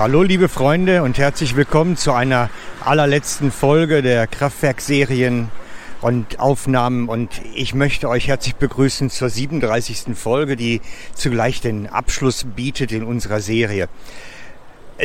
Hallo liebe Freunde und herzlich willkommen zu einer allerletzten Folge der Kraftwerkserien und Aufnahmen und ich möchte euch herzlich begrüßen zur 37. Folge, die zugleich den Abschluss bietet in unserer Serie.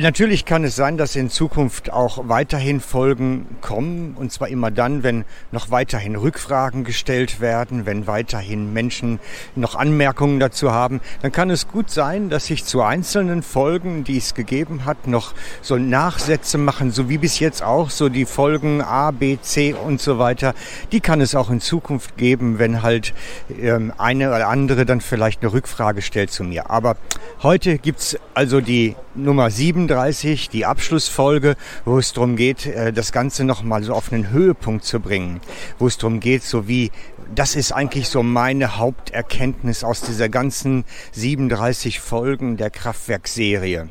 Natürlich kann es sein, dass in Zukunft auch weiterhin Folgen kommen, und zwar immer dann, wenn noch weiterhin Rückfragen gestellt werden, wenn weiterhin Menschen noch Anmerkungen dazu haben. Dann kann es gut sein, dass sich zu einzelnen Folgen, die es gegeben hat, noch so Nachsätze machen, so wie bis jetzt auch, so die Folgen A, B, C und so weiter. Die kann es auch in Zukunft geben, wenn halt ähm, eine oder andere dann vielleicht eine Rückfrage stellt zu mir. Aber heute gibt's also die Nummer 37, die Abschlussfolge, wo es darum geht, äh, das Ganze nochmal so auf einen Höhepunkt zu bringen. Wo es darum geht, so wie, das ist eigentlich so meine Haupterkenntnis aus dieser ganzen 37 Folgen der Kraftwerkserie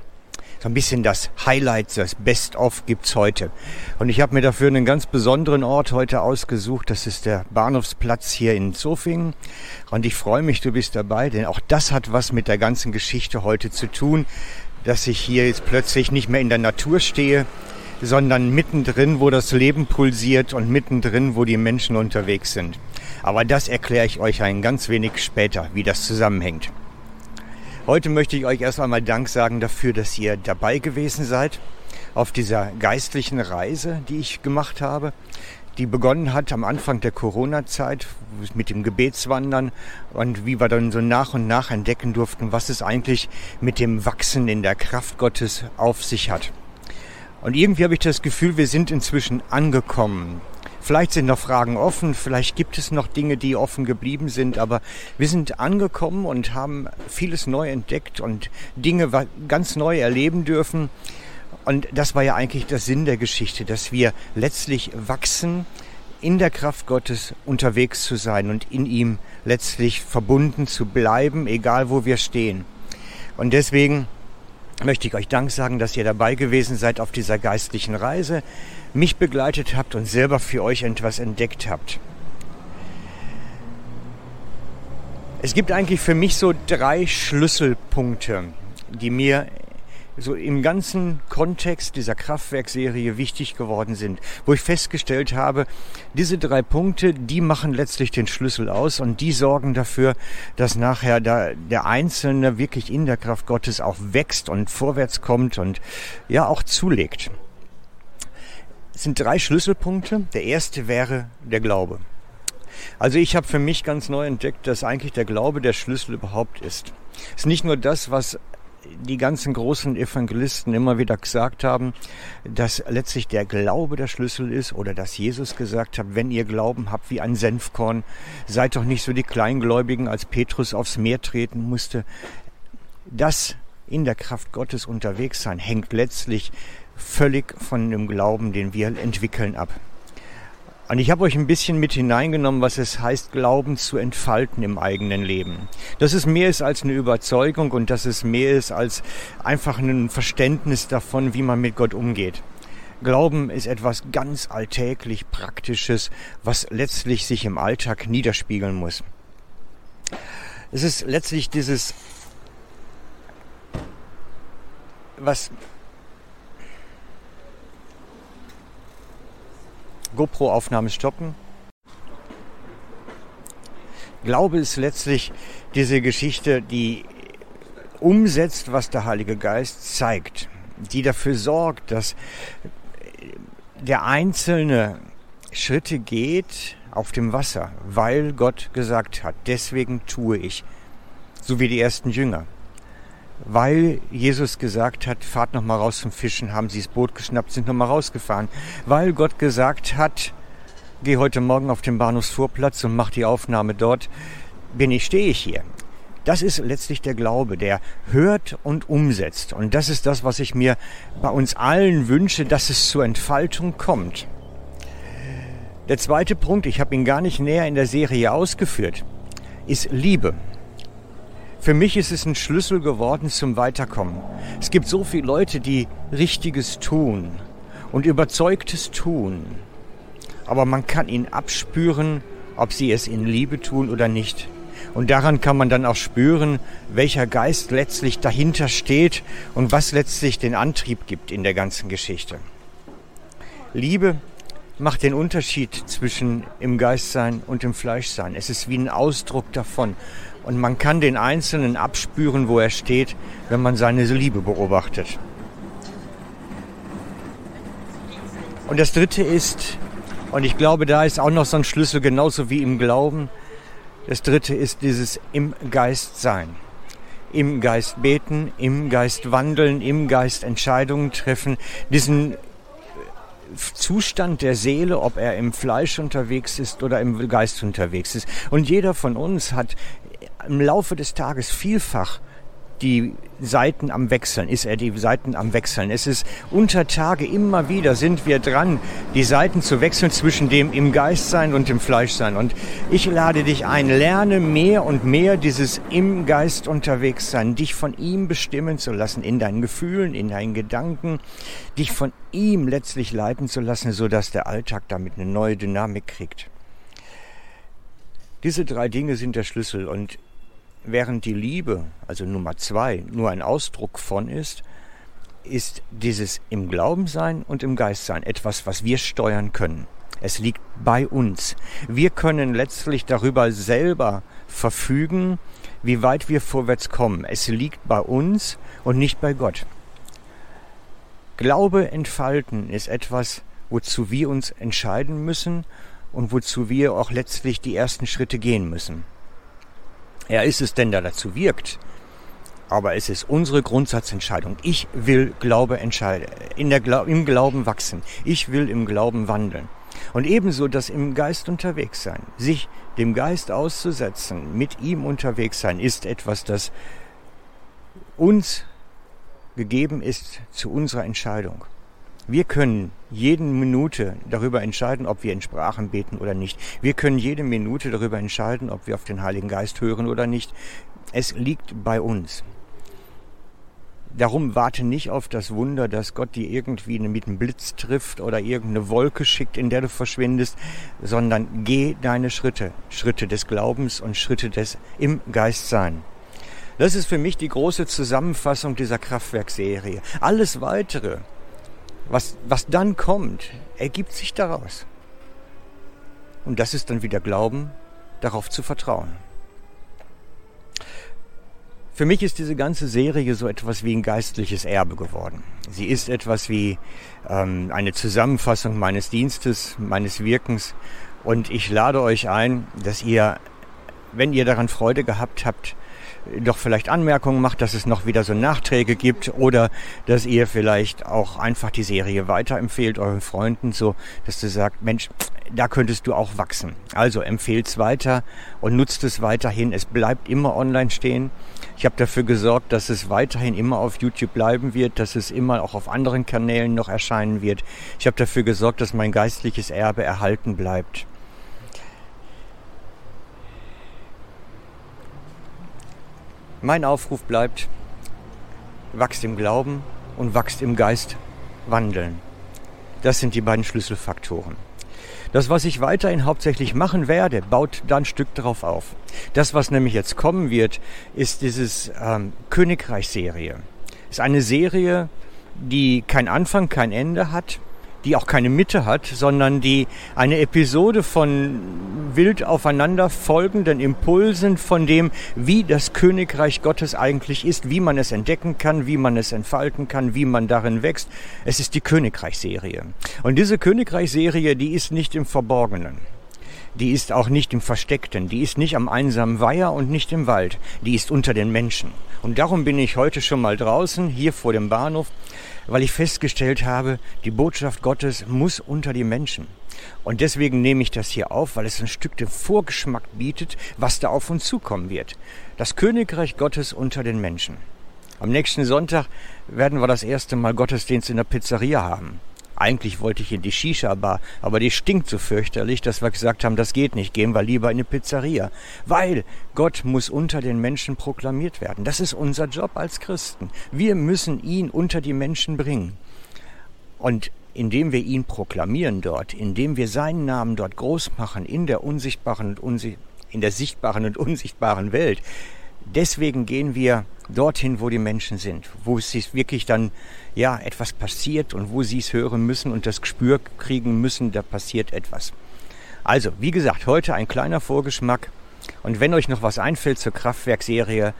so ein bisschen das Highlight, das Best-of gibt's heute. Und ich habe mir dafür einen ganz besonderen Ort heute ausgesucht. Das ist der Bahnhofsplatz hier in Zofingen. Und ich freue mich, du bist dabei, denn auch das hat was mit der ganzen Geschichte heute zu tun dass ich hier jetzt plötzlich nicht mehr in der Natur stehe, sondern mittendrin, wo das Leben pulsiert und mittendrin, wo die Menschen unterwegs sind. Aber das erkläre ich euch ein ganz wenig später, wie das zusammenhängt. Heute möchte ich euch erst einmal Dank sagen dafür, dass ihr dabei gewesen seid auf dieser geistlichen Reise, die ich gemacht habe die begonnen hat am Anfang der Corona-Zeit mit dem Gebetswandern und wie wir dann so nach und nach entdecken durften, was es eigentlich mit dem Wachsen in der Kraft Gottes auf sich hat. Und irgendwie habe ich das Gefühl, wir sind inzwischen angekommen. Vielleicht sind noch Fragen offen, vielleicht gibt es noch Dinge, die offen geblieben sind, aber wir sind angekommen und haben vieles neu entdeckt und Dinge ganz neu erleben dürfen, und das war ja eigentlich der Sinn der Geschichte, dass wir letztlich wachsen, in der Kraft Gottes unterwegs zu sein und in ihm letztlich verbunden zu bleiben, egal wo wir stehen. Und deswegen möchte ich euch Dank sagen, dass ihr dabei gewesen seid auf dieser geistlichen Reise, mich begleitet habt und selber für euch etwas entdeckt habt. Es gibt eigentlich für mich so drei Schlüsselpunkte, die mir so im ganzen Kontext dieser Kraftwerkserie wichtig geworden sind, wo ich festgestellt habe, diese drei Punkte, die machen letztlich den Schlüssel aus und die sorgen dafür, dass nachher da der Einzelne wirklich in der Kraft Gottes auch wächst und vorwärts kommt und ja auch zulegt. Es sind drei Schlüsselpunkte. Der erste wäre der Glaube. Also ich habe für mich ganz neu entdeckt, dass eigentlich der Glaube der Schlüssel überhaupt ist. Es ist nicht nur das, was die ganzen großen Evangelisten immer wieder gesagt haben, dass letztlich der Glaube der Schlüssel ist oder dass Jesus gesagt hat, wenn ihr Glauben habt wie ein Senfkorn, seid doch nicht so die Kleingläubigen, als Petrus aufs Meer treten musste. Das in der Kraft Gottes unterwegs sein hängt letztlich völlig von dem Glauben, den wir entwickeln, ab. Und ich habe euch ein bisschen mit hineingenommen, was es heißt, Glauben zu entfalten im eigenen Leben. Dass es mehr ist als eine Überzeugung und dass es mehr ist als einfach ein Verständnis davon, wie man mit Gott umgeht. Glauben ist etwas ganz alltäglich Praktisches, was letztlich sich im Alltag niederspiegeln muss. Es ist letztlich dieses, was GoPro-Aufnahme stoppen. Glaube ist letztlich diese Geschichte, die umsetzt, was der Heilige Geist zeigt, die dafür sorgt, dass der Einzelne Schritte geht auf dem Wasser, weil Gott gesagt hat, deswegen tue ich, so wie die ersten Jünger weil Jesus gesagt hat, fahrt noch mal raus zum Fischen, haben sie das Boot geschnappt, sind noch mal rausgefahren, weil Gott gesagt hat, geh heute Morgen auf den Bahnhofsvorplatz und mach die Aufnahme dort, bin ich, stehe ich hier. Das ist letztlich der Glaube, der hört und umsetzt. Und das ist das, was ich mir bei uns allen wünsche, dass es zur Entfaltung kommt. Der zweite Punkt, ich habe ihn gar nicht näher in der Serie ausgeführt, ist Liebe. Für mich ist es ein Schlüssel geworden zum Weiterkommen. Es gibt so viele Leute, die Richtiges tun und Überzeugtes tun. Aber man kann ihnen abspüren, ob sie es in Liebe tun oder nicht. Und daran kann man dann auch spüren, welcher Geist letztlich dahinter steht und was letztlich den Antrieb gibt in der ganzen Geschichte. Liebe macht den Unterschied zwischen im Geist sein und im Fleisch sein. Es ist wie ein Ausdruck davon. Und man kann den Einzelnen abspüren, wo er steht, wenn man seine Liebe beobachtet. Und das Dritte ist, und ich glaube, da ist auch noch so ein Schlüssel, genauso wie im Glauben, das Dritte ist dieses im Geist sein. Im Geist beten, im Geist wandeln, im Geist Entscheidungen treffen, diesen Zustand der Seele, ob er im Fleisch unterwegs ist oder im Geist unterwegs ist. Und jeder von uns hat im Laufe des Tages vielfach die Seiten am Wechseln, ist er die Seiten am Wechseln. Es ist unter Tage immer wieder sind wir dran, die Seiten zu wechseln zwischen dem im Geist sein und dem Fleisch sein. Und ich lade dich ein, lerne mehr und mehr dieses im Geist unterwegs sein, dich von ihm bestimmen zu lassen, in deinen Gefühlen, in deinen Gedanken, dich von ihm letztlich leiten zu lassen, sodass der Alltag damit eine neue Dynamik kriegt. Diese drei Dinge sind der Schlüssel und Während die Liebe, also Nummer zwei, nur ein Ausdruck von ist, ist dieses im Glauben sein und im Geist sein etwas, was wir steuern können. Es liegt bei uns. Wir können letztlich darüber selber verfügen, wie weit wir vorwärts kommen. Es liegt bei uns und nicht bei Gott. Glaube entfalten ist etwas, wozu wir uns entscheiden müssen und wozu wir auch letztlich die ersten Schritte gehen müssen. Er ist es denn, der dazu wirkt. Aber es ist unsere Grundsatzentscheidung. Ich will Glaube entscheiden, in der Gla im Glauben wachsen. Ich will im Glauben wandeln. Und ebenso das im Geist unterwegs sein. Sich dem Geist auszusetzen, mit ihm unterwegs sein, ist etwas, das uns gegeben ist zu unserer Entscheidung. Wir können jede Minute darüber entscheiden, ob wir in Sprachen beten oder nicht. Wir können jede Minute darüber entscheiden, ob wir auf den Heiligen Geist hören oder nicht. Es liegt bei uns. Darum warte nicht auf das Wunder, dass Gott dir irgendwie mit einem Blitz trifft oder irgendeine Wolke schickt, in der du verschwindest, sondern geh deine Schritte, Schritte des Glaubens und Schritte des im Geist sein. Das ist für mich die große Zusammenfassung dieser Kraftwerkserie. Alles weitere was, was dann kommt, ergibt sich daraus. Und das ist dann wieder Glauben, darauf zu vertrauen. Für mich ist diese ganze Serie so etwas wie ein geistliches Erbe geworden. Sie ist etwas wie ähm, eine Zusammenfassung meines Dienstes, meines Wirkens. Und ich lade euch ein, dass ihr, wenn ihr daran Freude gehabt habt, doch vielleicht Anmerkungen macht, dass es noch wieder so Nachträge gibt oder dass ihr vielleicht auch einfach die Serie weiterempfehlt euren Freunden, so dass du sagst, Mensch, da könntest du auch wachsen. Also empfehlt es weiter und nutzt es weiterhin. Es bleibt immer online stehen. Ich habe dafür gesorgt, dass es weiterhin immer auf YouTube bleiben wird, dass es immer auch auf anderen Kanälen noch erscheinen wird. Ich habe dafür gesorgt, dass mein geistliches Erbe erhalten bleibt. Mein Aufruf bleibt, wachst im Glauben und wachst im Geist wandeln. Das sind die beiden Schlüsselfaktoren. Das, was ich weiterhin hauptsächlich machen werde, baut da ein Stück drauf auf. Das, was nämlich jetzt kommen wird, ist dieses ähm, Königreich-Serie. Ist eine Serie, die kein Anfang, kein Ende hat, die auch keine Mitte hat, sondern die eine Episode von wild aufeinander folgenden Impulsen von dem, wie das Königreich Gottes eigentlich ist, wie man es entdecken kann, wie man es entfalten kann, wie man darin wächst. Es ist die Königreichserie. Und diese Königreichserie, die ist nicht im Verborgenen. Die ist auch nicht im Versteckten, die ist nicht am einsamen Weiher und nicht im Wald, die ist unter den Menschen. Und darum bin ich heute schon mal draußen, hier vor dem Bahnhof, weil ich festgestellt habe, die Botschaft Gottes muss unter die Menschen. Und deswegen nehme ich das hier auf, weil es ein Stück den Vorgeschmack bietet, was da auf uns zukommen wird. Das Königreich Gottes unter den Menschen. Am nächsten Sonntag werden wir das erste Mal Gottesdienst in der Pizzeria haben. Eigentlich wollte ich in die Shisha-Bar, aber die stinkt so fürchterlich, dass wir gesagt haben, das geht nicht, gehen wir lieber in eine Pizzeria. Weil Gott muss unter den Menschen proklamiert werden. Das ist unser Job als Christen. Wir müssen ihn unter die Menschen bringen. Und indem wir ihn proklamieren dort, indem wir seinen Namen dort groß machen, in der unsichtbaren und unsichtbaren in der sichtbaren und unsichtbaren Welt. Deswegen gehen wir dorthin, wo die Menschen sind, wo es sich wirklich dann ja etwas passiert und wo sie es hören müssen und das Gespür kriegen müssen, da passiert etwas. Also, wie gesagt, heute ein kleiner Vorgeschmack und wenn euch noch was einfällt zur Kraftwerkserie,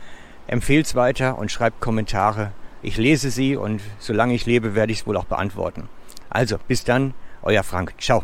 empfehlt es weiter und schreibt Kommentare. Ich lese sie und solange ich lebe, werde ich es wohl auch beantworten. Also, bis dann, euer Frank. Ciao.